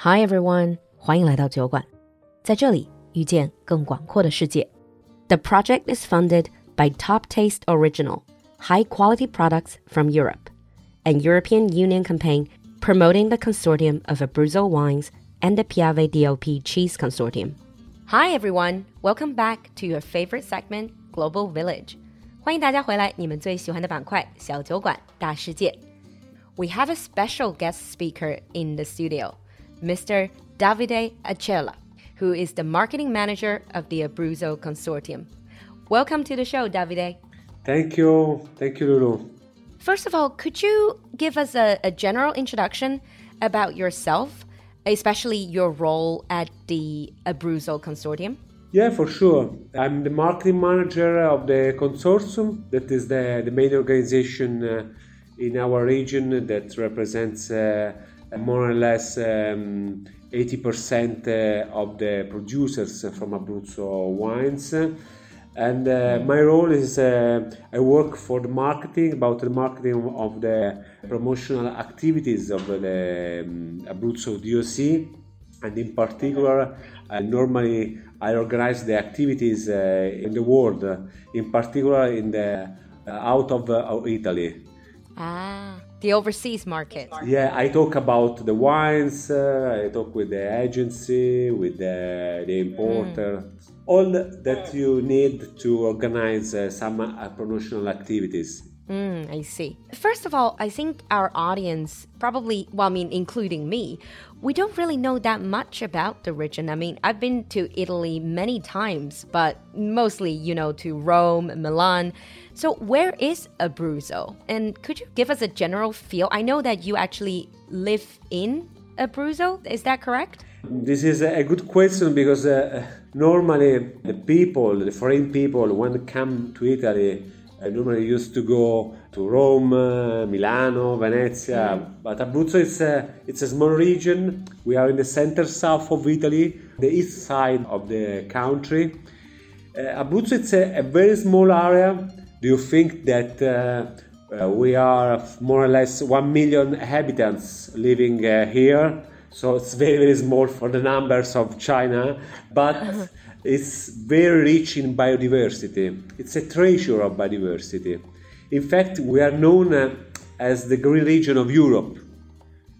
Hi everyone，欢迎来到酒馆，在这里遇见更广阔的世界。The project is funded by Top Taste Original, high quality products from Europe, an European Union campaign promoting the consortium of Abruzzo wines and the Piave DOP Cheese Consortium. Hi everyone, welcome back to your favorite segment, Global Village. 欢迎大家回来，你们最喜欢的板块——小酒馆大世界。We have a special guest speaker in the studio. Mr. Davide Acerra, who is the marketing manager of the Abruzzo Consortium. Welcome to the show, Davide. Thank you. Thank you, Lulu. First of all, could you give us a, a general introduction about yourself, especially your role at the Abruzzo Consortium? Yeah, for sure. I'm the marketing manager of the consortium. That is the, the main organization uh, in our region that represents uh, more or less um, 80% uh, of the producers from Abruzzo wines. And uh, my role is uh, I work for the marketing, about the marketing of the promotional activities of the um, Abruzzo DOC. And in particular, normally I organize the activities in the world, in particular in the out of Italy. Ah the overseas market. Yeah, I talk about the wines. Uh, I talk with the agency, with the, the importer, mm. all that you need to organize uh, some uh, promotional activities. Mm, I see. First of all, I think our audience probably, well, I mean, including me, we don't really know that much about the region. I mean, I've been to Italy many times, but mostly, you know, to Rome, Milan. So, where is Abruzzo? And could you give us a general feel? I know that you actually live in Abruzzo. Is that correct? This is a good question because uh, normally the people, the foreign people, when they come to Italy, I normally used to go to Rome, uh, Milano, Venezia, mm. but Abruzzo is a, it's a small region. We are in the center south of Italy, the east side of the country. Uh, Abruzzo is a, a, very small area. Do you think that uh, uh we are more or less 1 million inhabitants living uh, here? So it's very, very small for the numbers of China, but It's very rich in biodiversity. It's a treasure of biodiversity. In fact, we are known uh, as the green region of Europe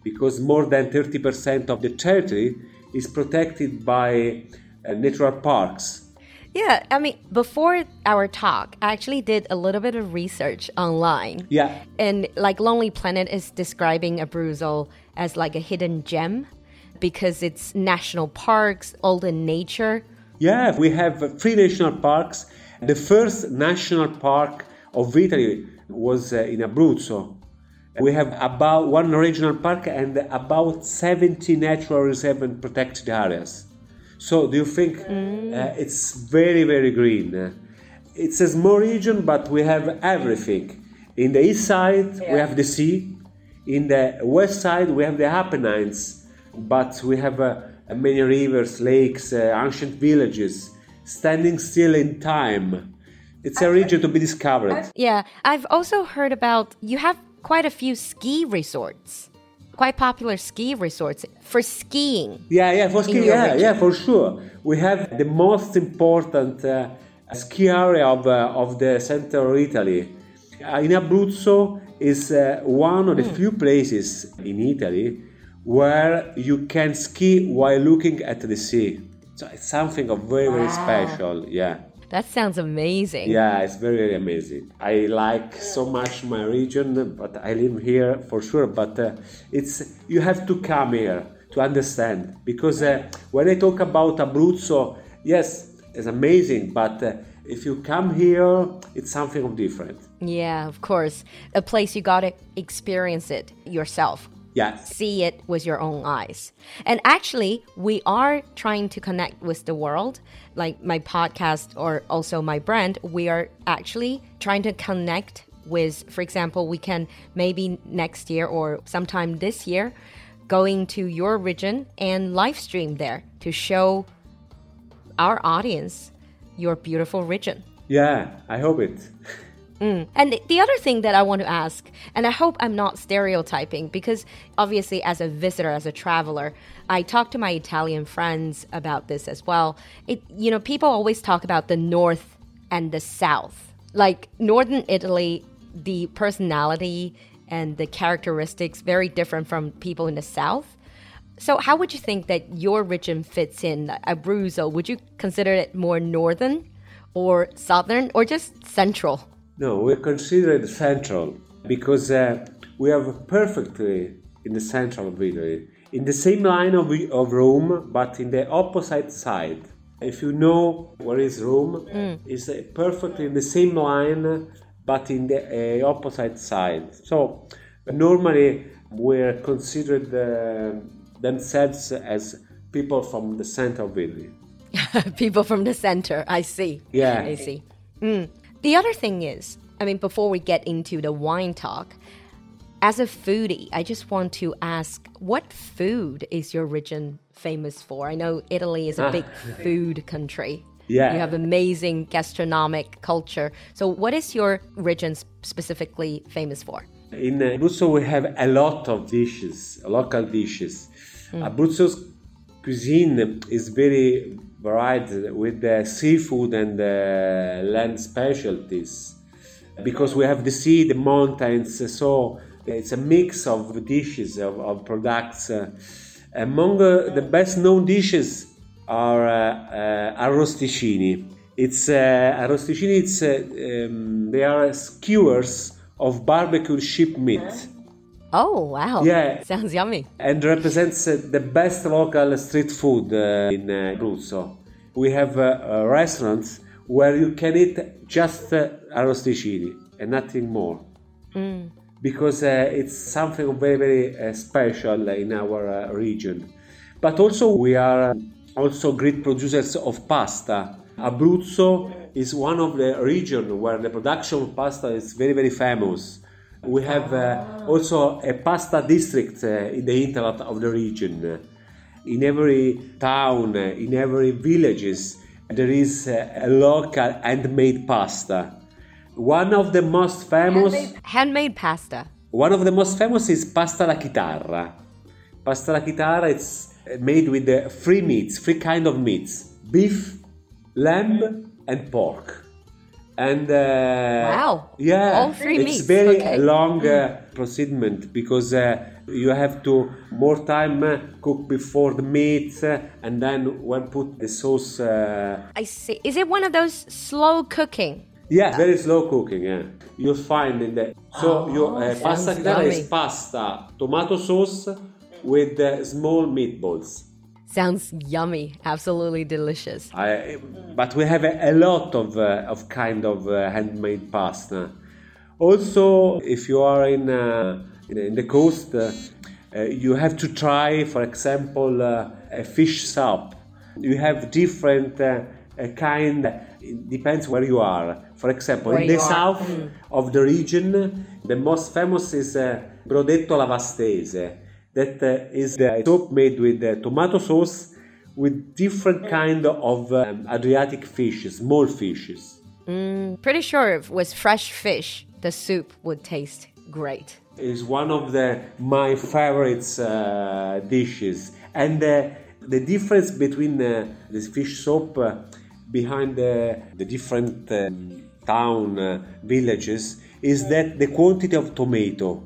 because more than 30% of the territory is protected by natural parks. Yeah, I mean, before our talk, I actually did a little bit of research online. Yeah. And like Lonely Planet is describing Abruzzo as like a hidden gem because it's national parks, all the nature yeah, we have three national parks. The first national park of Italy was uh, in Abruzzo. We have about one regional park and about 70 natural reserve and protected areas. So, do you think mm. uh, it's very, very green? It's a small region, but we have everything. In the east side, yeah. we have the sea. In the west side, we have the Apennines, but we have a many rivers, lakes, uh, ancient villages, standing still in time. It's a region to be discovered. Yeah, I've also heard about you have quite a few ski resorts. Quite popular ski resorts for skiing. Yeah, yeah, for skiing. Yeah, region. yeah, for sure. We have the most important uh, ski area of, uh, of the central Italy. Uh, in Abruzzo is uh, one of the mm. few places in Italy where you can ski while looking at the sea. So it's something of very, wow. very special. Yeah. That sounds amazing. Yeah, it's very, very amazing. I like so much my region, but I live here for sure. But uh, it's you have to come here to understand because uh, when I talk about Abruzzo, yes, it's amazing, but uh, if you come here, it's something of different. Yeah, of course, a place you gotta experience it yourself. Yeah. See it with your own eyes. And actually, we are trying to connect with the world. Like my podcast or also my brand, we are actually trying to connect with, for example, we can maybe next year or sometime this year going to your region and live stream there to show our audience your beautiful region. Yeah, I hope it. Mm. And the other thing that I want to ask, and I hope I'm not stereotyping, because obviously, as a visitor, as a traveler, I talk to my Italian friends about this as well. It, you know, people always talk about the north and the south. Like northern Italy, the personality and the characteristics very different from people in the south. So, how would you think that your region fits in Abruzzo? Would you consider it more northern, or southern, or just central? No, we consider it central because uh, we have perfectly in the central of Italy, in the same line of, of Rome, but in the opposite side. If you know where is Rome, mm. it's uh, perfectly in the same line, but in the uh, opposite side. So normally we're considered uh, themselves as people from the center of Italy. people from the center, I see. Yeah. I see. Mm. The other thing is, I mean, before we get into the wine talk, as a foodie, I just want to ask what food is your region famous for? I know Italy is a big food country. Yeah. You have amazing gastronomic culture. So, what is your region specifically famous for? In Abruzzo, we have a lot of dishes, local dishes. Mm. Abruzzo's cuisine is very varied with the seafood and the land specialties because we have the sea, the mountains, so it's a mix of dishes, of, of products. Uh, among uh, the best known dishes are uh, uh arrosticini. It's uh, arrosticini. It's uh, um, they are skewers of barbecue sheep meat. Oh wow! Yeah, sounds yummy. And represents the best local street food in Abruzzo. We have restaurants where you can eat just uh, arrosticini and nothing more. Mm. Because uh, it's something very, very uh, special in our uh, region. But also, we are also great producers of pasta. Abruzzo is one of the regions where the production of pasta is very, very famous. We have uh, also a pasta district uh, in the hinterland of the region. In every town, in every villages, there is a, a local handmade pasta. One of the most famous handmade, handmade, pasta. One of the most famous is pasta alla chitarra. Pasta alla chitarra it's made with the three meats, three kind of meats: beef, lamb, and pork. And uh, wow, yeah, all three it's meats. very okay. long uh, procediment because uh, you have to more time uh, cook before the meat uh, and then when put the sauce. Uh, I see. Is it one of those slow cooking? Yeah, very slow cooking. Yeah, you'll find in the so oh, your uh, pasta is pasta, tomato sauce with small meatballs. Sounds yummy, absolutely delicious. I, but we have a, a lot of, uh, of kind of uh, handmade pasta. Also, if you are in, uh, in, the coast, uh, uh, you have to try, for example, uh, a fish soup. You have different kind, it depends where you are. For example, where in the south mm. of the region, the most famous is Brodetto Lavastese that uh, is the soup made with uh, tomato sauce with different kind of um, Adriatic fishes, small fishes. Mm, pretty sure if it was fresh fish, the soup would taste great. It's one of the my favorites uh, dishes, and uh, the difference between uh, this fish soup uh, behind the, the different um, town villages is that the quantity of tomato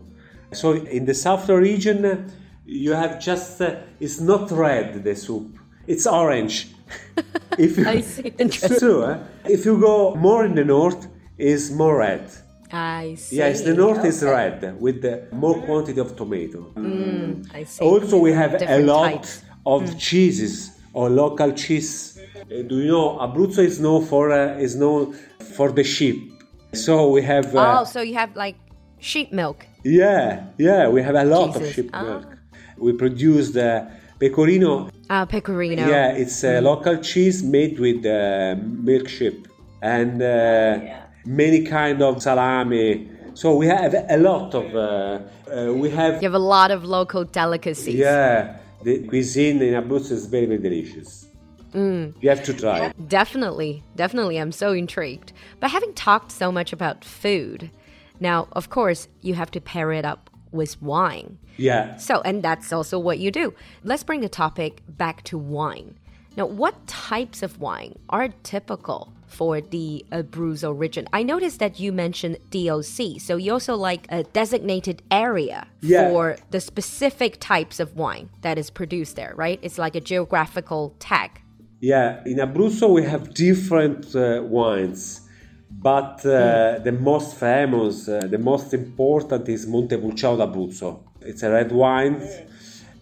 so in the south region, you have just uh, it's not red the soup; it's orange. if you, I see. Eh? If you go more in the north, is more red. I see. Yes, the north okay. is red with the more quantity of tomato. Mm, I see. Also, we have Different a lot types. of mm. cheeses or local cheese. Uh, do you know Abruzzo is known for uh, is known for the sheep. So we have. Uh, oh, so you have like sheep milk. Yeah, yeah, we have a lot Jesus. of sheep ah. milk. We produce the pecorino. Ah, pecorino. Yeah, it's a mm. local cheese made with uh, milk sheep and uh, yeah. many kind of salami. So we have a lot of. Uh, uh, we have. You have a lot of local delicacies. Yeah, the cuisine in Abruzzo is very very delicious. You have to try. Definitely, definitely. I'm so intrigued. But having talked so much about food, now, of course, you have to pair it up with wine. Yeah. So, and that's also what you do. Let's bring the topic back to wine. Now, what types of wine are typical for the Abruzzo region? I noticed that you mentioned DOC, so you also like a designated area Yeah. for the specific types of wine that is produced there, right? It's like a geographical tag. Yeah, in Abruzzo we have different uh, wines, but uh, the most famous, uh, the most important is Montepulciano d'Abruzzo. It's a red wine,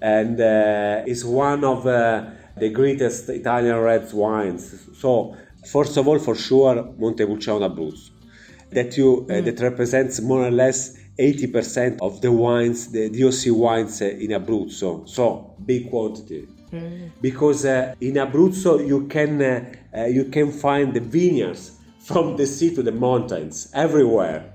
and uh, it's one of uh, the greatest Italian red wines. So, first of all, for sure, Montepulciano d'Abruzzo, that you uh, that represents more or less 80% of the wines, the DOC wines uh, in Abruzzo. So, big quantity because uh, in Abruzzo you can you can find the vineyards from the sea to the mountains everywhere.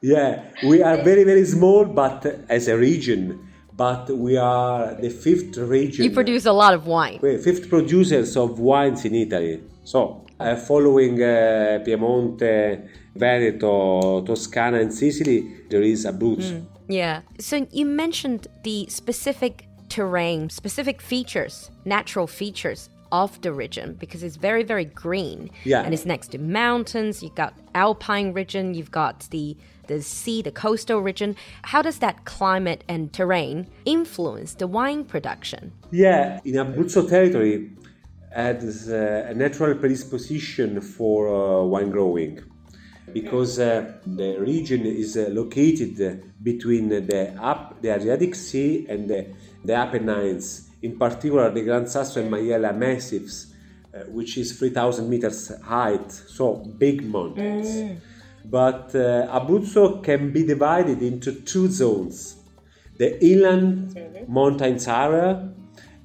yeah, we are very very small, but as a region, but we are the fifth region. You produce a lot of wine. We're fifth producers of wines in Italy. So, uh, following uh, Piemonte, Veneto, Toscana, and Sicily, there is Abruzzo. Yeah. So you mentioned the specific terrain, specific features, natural features of the region because it's very, very green. Yeah. And it's next to mountains. You've got alpine region. You've got the the sea, the coastal region. How does that climate and terrain influence the wine production? Yeah, in Abruzzo territory has uh, a natural predisposition for uh, wine growing because uh, the region is uh, located between the up the Adriatic Sea and the, the Apennines, in particular the Gran Sasso and Maiella massifs, uh, which is 3,000 meters height, so big mountains. But uh, Abruzzo can be divided into two zones the inland mountains area,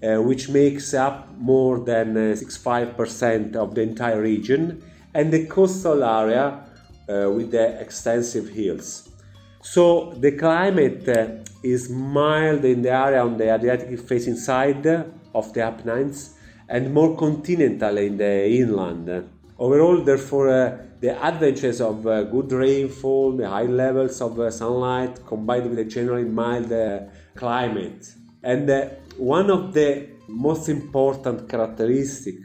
uh, which makes up more than uh, 65% of the entire region, and the coastal area uh, with the extensive hills. So the climate uh, is mild in the area on the Adriatic facing side of the Apennines and more continental in the inland. Overall, therefore, uh, the advantages of uh, good rainfall, the high levels of uh, sunlight combined with a generally mild uh, climate. And uh, one of the most important characteristic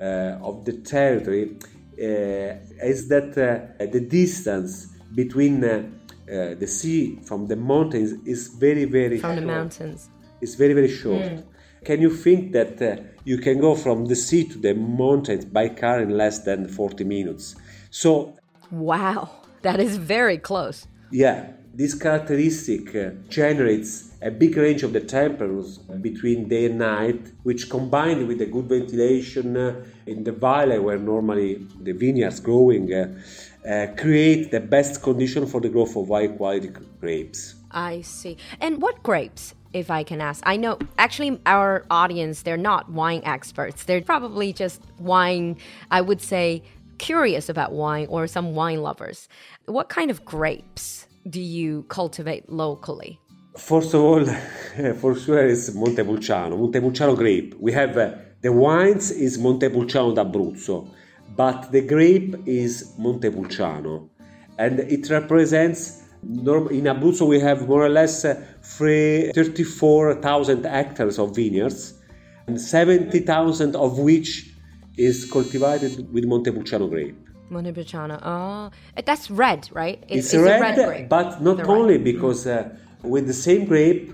uh, of the territory is that the distance between uh, the sea from the mountains is very, very From the short. mountains. It's very, very short. Can you think that uh, you can go from the sea to the mountains by car in less than 40 minutes? So, Wow. That is very close. yeah, this characteristic uh, generates a big range of the temperatures between day and night, which combined with the good ventilation uh, in the valley where normally the vineyards growing, uh, uh, create the best condition for the growth of high quality grapes. I see. And what grapes, if I can ask? I know actually our audience, they're not wine experts. They're probably just wine, I would say, curious about wine or some wine lovers. What kind of grapes do you cultivate locally? First of all, for sure, it's Montepulciano, Montepulciano grape. We have uh, the wines is Montepulciano d'Abruzzo, but the grape is Montepulciano, and it represents. In Abruzzo, we have more or less uh, three- 34,000 hectares of vineyards, and 70,000 of which is cultivated with Montepulciano grape. Montepulciano. Oh, that's red, right? It- It's, a red, red grape. but not The red. only because uh, with the same grape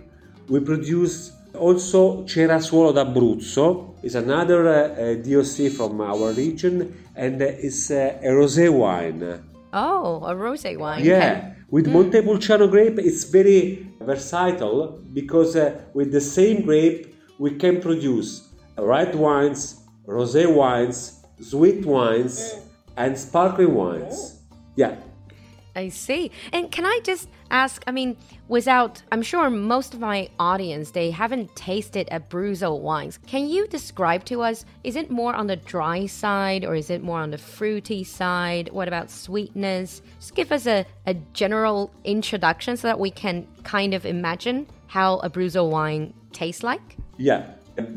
we produce also Cerasuolo d'Abruzzo. is another uh, uh, DOC from our region, and it's uh, a rosé wine. Oh, a rosé wine. Yeah, Okay. with Montepulciano grape, it's very versatile because uh, with the same grape we can produce red wines, rosé wines, sweet wines, and sparkling wines. Yeah. I see. And can I just ask? I mean, without, I'm sure most of my audience they haven't tasted Abruzzo wines. Can you describe to us? Is it more on the dry side or is it more on the fruity side? What about sweetness? Just give us a, a general introduction so that we can kind of imagine how Abruzzo wine tastes like. Yeah,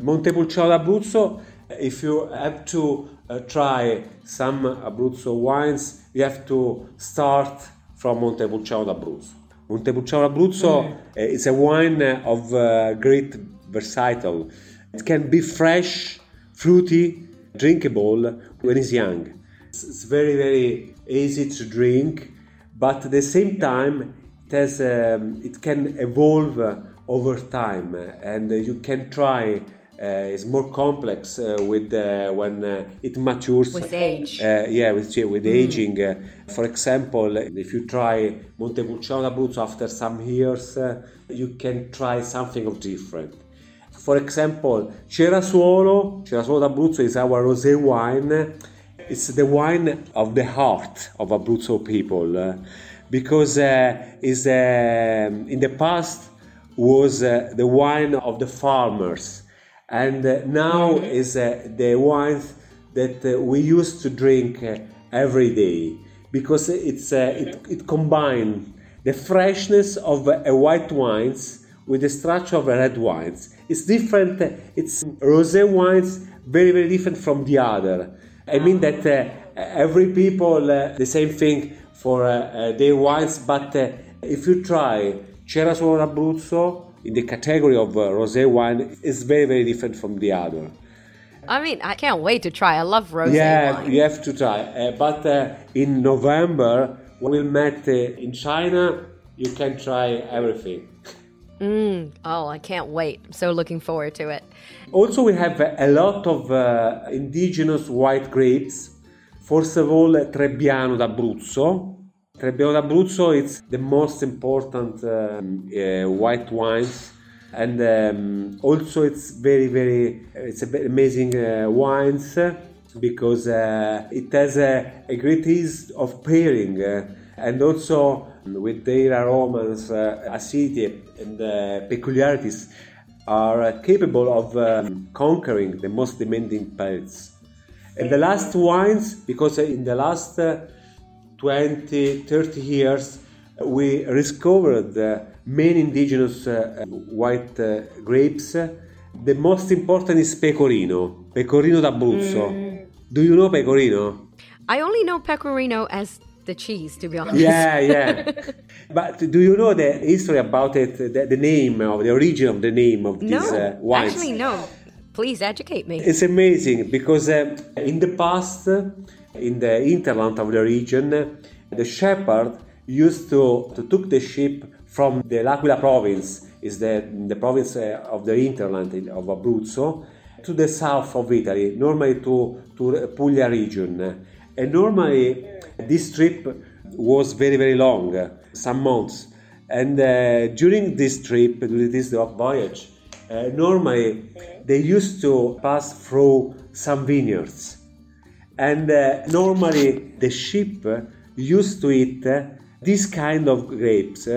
Montepulciano d'Abruzzo if you have to uh, try some Abruzzo wines, you have to start from Montepulciano d'Abruzzo. Montepulciano d'Abruzzo mm. is a wine of uh, great versatile. It can be fresh, fruity, drinkable when it's young. It's, very, very easy to drink, but at the same time, it has um, it can evolve over time, and you can try is more complex uh, with uh, when it matures with age. yeah, with with mm. aging. for example, if you try Montepulciano d'Abruzzo after some years, you can try something of different. For example, Cerasuolo, Cerasuolo d'Abruzzo is our rosé wine. It's the wine of the heart of Abruzzo people uh, because uh, is uh, in the past was the wine of the farmers and uh, now mm-hmm. is uh, the wines that uh, we used to drink every day because it's it, it combines the freshness of a white wines with the structure of red wines. It's different. It's rosé wines, very very different from the other. I mean that uh, every people uh, the same thing for uh, their wines, but if you try Cerasuolo Abruzzo, in the category of uh, rosé wine is very very different from the other. I mean, I can't wait to try. I love rosé yeah, wine. you have to try. Uh, but uh, in November, when we met uh, in China, you can try everything. Mm, oh, I can't wait. I'm so looking forward to it. Also, we have a lot of uh, indigenous white grapes. First of all, Trebbiano d'Abruzzo, Trebbiano d'Abruzzo is the most important um, uh, white wines. And um, also it's very very it's amazing uh, wines because uh, it has a, a, great ease of pairing uh, and also with their aromas uh, acidity and uh, peculiarities are capable of um, conquering the most demanding palates. And the last wines because in the last 20, 30 years, we discovered many indigenous uh, white uh, grapes. The most important is Pecorino, Pecorino d'Abruzzo. Mm. Do you know Pecorino? I only know Pecorino as the cheese, to be honest. Yeah, yeah. but do you know the history about it, the, the name of the origin of the name of these no, uh, wines? Actually, no. Please educate me. It's amazing because uh, in the past, in the hinterland of the region, the shepherd used to, to took the sheep from the L'Aquila province, is the, the province uh, of the hinterland of Abruzzo, to the south of Italy, normally to, to Puglia region. And normally this trip was very, very long, some months. And uh, during this trip, during this voyage, uh, normally they used to pass through some vineyards and uh, normally the sheep used to eat this kind of grapes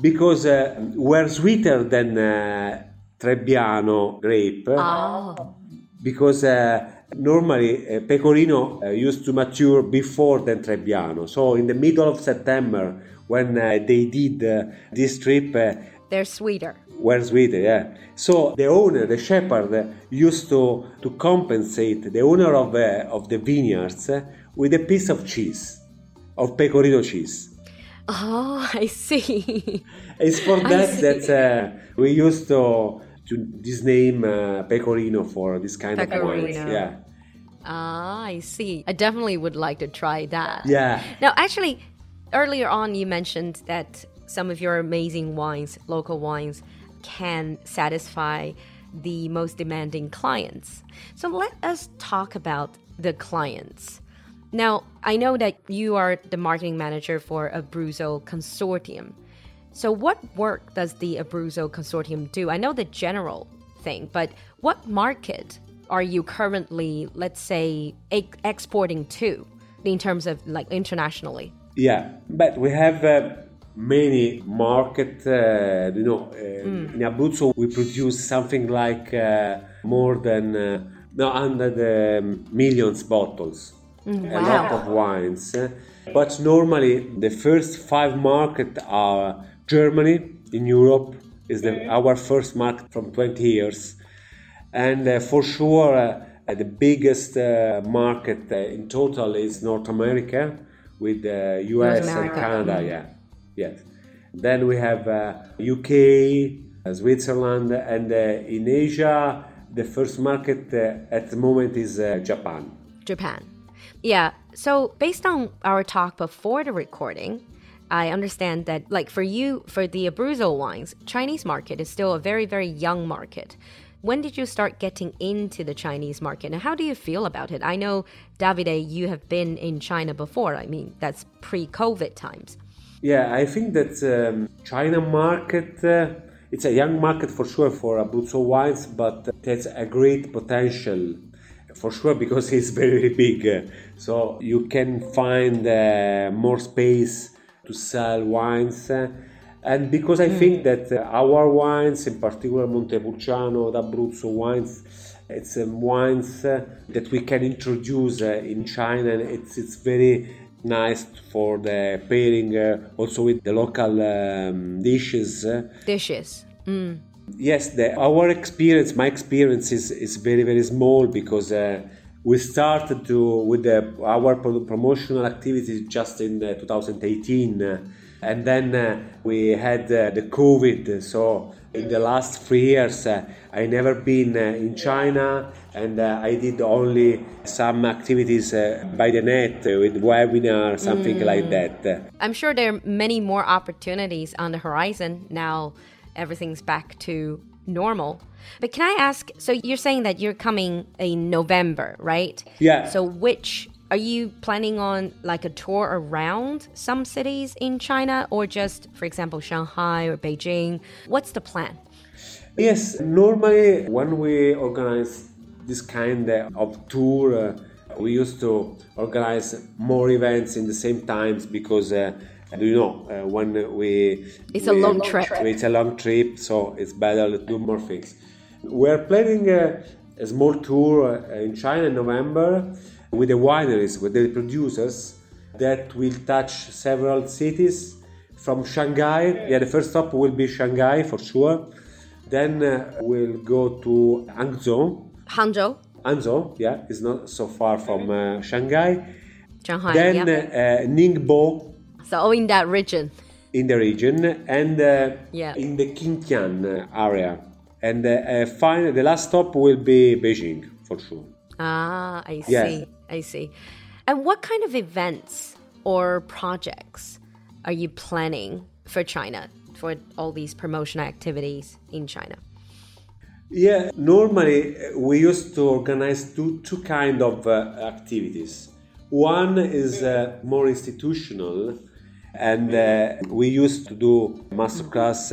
because uh, were sweeter than uh, Trebbiano grape. Oh. Because uh, normally uh, Pecorino uh, used to mature before than Trebbiano. So in the middle of September, when uh, they did this trip, they're sweeter were sweeter, yeah. So the owner, the shepherd, used to, to compensate the owner of, uh, of the vineyards uh, with a piece of cheese, of pecorino cheese. Oh, I see. It's for that that uh, we used to to this name uh, pecorino for this kind pecorino. of wines. Yeah. Ah, I see. I definitely would like to try that. Yeah. Now, actually, earlier on you mentioned that some of your amazing wines, local wines, can satisfy the most demanding clients. So let us talk about the clients. Now, I know that you are the marketing manager for Abruzzo Consortium. So, what work does the Abruzzo Consortium do? I know the general thing, but what market are you currently, let's say, exporting to in terms of like internationally? Yeah, but we have uh, many market. Uh, you know, uh, mm. in Abruzzo we produce something like uh, more than uh, no hundred um, millions bottles. Mm, wow. A lot of wines. But normally the first five markets are Germany in Europe is the, our first market from 20 years, and uh, for sure Uh, the biggest uh, market uh, in total is North America with the US and Canada. Mm-hmm. Yeah, yes. Then we have uh, UK, uh, Switzerland, and uh, in Asia, the first market at the moment is Japan. Japan. Yeah. So based on our talk before the recording, I understand that, like for you, for the Abruzzo wines, Chinese market is still a very, very young market. When did you start getting into the Chinese market, and how do you feel about it? I know, Davide, you have been in China before. I mean, that's pre-COVID times. Yeah, I think that um, China market. Uh, it's a young market for sure for Abruzzo wines, but it has a great potential for sure because it's very big. So you can find uh, more space to sell wines. And because I mm. think that our wines, in particular Montepulciano, d'Abruzzo wines, it's um, wines uh, that we can introduce uh, in China. It's it's very nice for the pairing uh, also with the local um, dishes. Dishes. Mm. Yes, the, our experience, my experience is, is very very small because uh, we started to with the, our promotional activities just in uh, 2018 uh, and then uh, we had uh, the covid so in the last three years uh, i never been uh, in china and i did only some activities by the net with webinar something mm. like that i'm sure there are many more opportunities on the horizon now everything's back to normal but can I ask? So you're saying that you're coming in November, right? Yeah. So which are you planning on like a tour around some cities in China or just, for example, Shanghai or Beijing? What's the plan? Yes, normally when we organize this kind of tour, uh, we used to organize more events in the same times because. Uh, you know, uh, when we it's we, a long trip. It's a long trip, so it's better to do more things. We're planning a, a small tour uh, in China in November with the wineries, with the producers that will touch several cities from Shanghai. Yeah, the first stop will be Shanghai for sure. Then uh, we'll go to Hangzhou. Hangzhou. Hangzhou, yeah, it's not so far from uh, Shanghai. Shanghai. Then yep. uh, Ningbo. So in that region. In the region and uh, yeah. in the Zhejiang area and uh, uh, finally the last stop will be Beijing for sure. Ah, I see. Yeah. I see. And what kind of events or projects are you planning for China for all these promotional activities in China? Yeah, normally uh, we used to organize two two kind of uh, activities. One is uh, more institutional, and uh, we used to do masterclass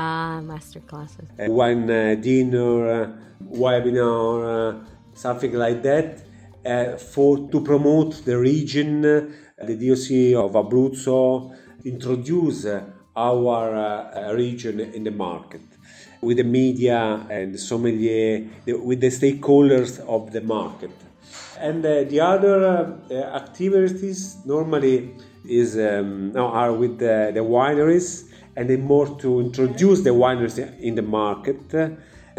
Ah, master classes. One uh, dinner, uh, webinar, uh, something like that, uh, for to promote the region, uh, the DOC of Abruzzo, introduce our region in the market with the media and sommelier, with the stakeholders of the market. And the other activities normally is um, are with the, the wineries and more to introduce the wineries in the market,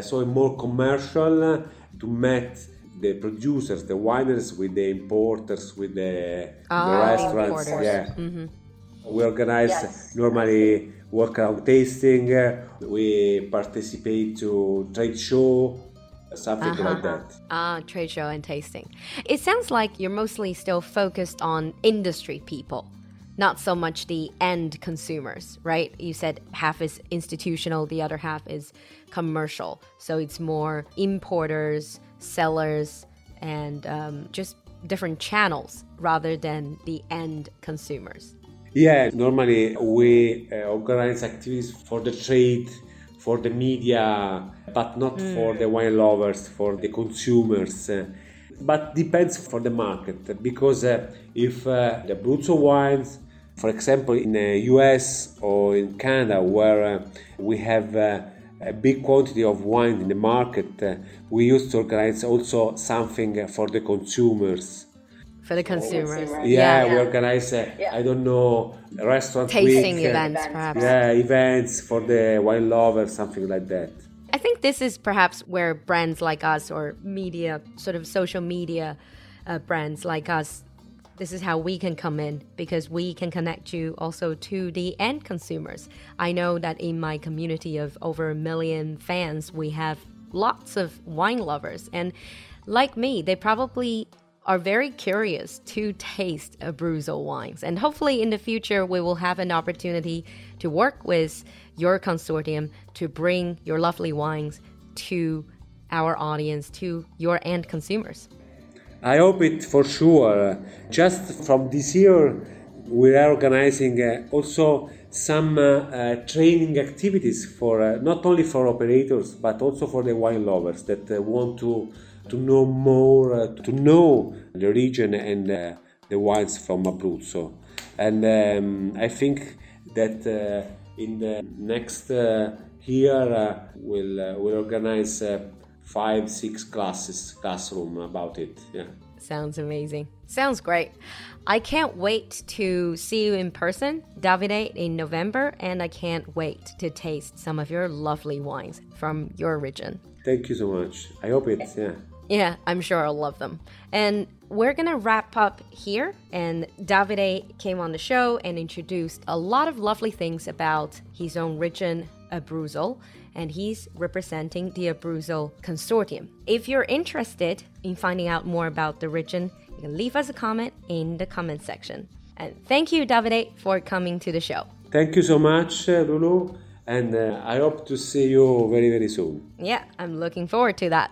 so more commercial to meet the producers, the wineries with the importers, with the, ah, the restaurants. The yeah. Mm-hmm. We organize yes. normally work around tasting. We participate to trade show, something uh-huh. like that. Ah, trade show and tasting. It sounds like you're mostly still focused on industry people not so much the end consumers, right? You said half is institutional, the other half is commercial. So it's more importers, sellers, and um, just different channels rather than the end consumers. Yeah, normally we uh, organize activities for the trade, for the media, but not mm. for the wine lovers, for the consumers. Uh, but depends for the market because uh, if uh, the Abruzzo wines for example, in the US or in Canada, where uh, we have uh, a big quantity of wine in the market, uh, we used to organize also something for the consumers. For the consumers. Yeah, yeah, we organize, uh, yeah. I don't know, restaurant tasting week, events, perhaps. Yeah, events for the wine lovers, something like that. I think this is perhaps where brands like us or media, sort of social media uh, brands like us, this is how we can come in because we can connect you also to the end consumers. I know that in my community of over a million fans, we have lots of wine lovers. And like me, they probably are very curious to taste a Abruzzo wines. And hopefully, in the future, we will have an opportunity to work with your consortium to bring your lovely wines to our audience, to your end consumers. I hope it for sure. Just from this year, we are organizing uh, also some uh, uh, training activities for uh, not only for operators but also for the wine lovers that uh, want to to know more, uh, to know the region and the wines from Abruzzo. And um, I think that in the next year we'll, we'll organize five, six classes, classroom about it. Yeah. Sounds amazing. Sounds great. I can't wait to see you in person, Davide, in November, and I can't wait to taste some of your lovely wines from your region. Thank you so much. I hope it's, yeah. Yeah, I'm sure I'll love them. And we're gonna wrap up here. And Davide came on the show and introduced a lot of lovely things about his own region, Abruzzo, and he's representing the Abruzzo Consortium. If you're interested in finding out more about the region, you can leave us a comment in the comment section. And thank you, Davide, for coming to the show. Thank you so much, uh, Lulu, and uh, I hope to see you very, very soon. Yeah, I'm looking forward to that.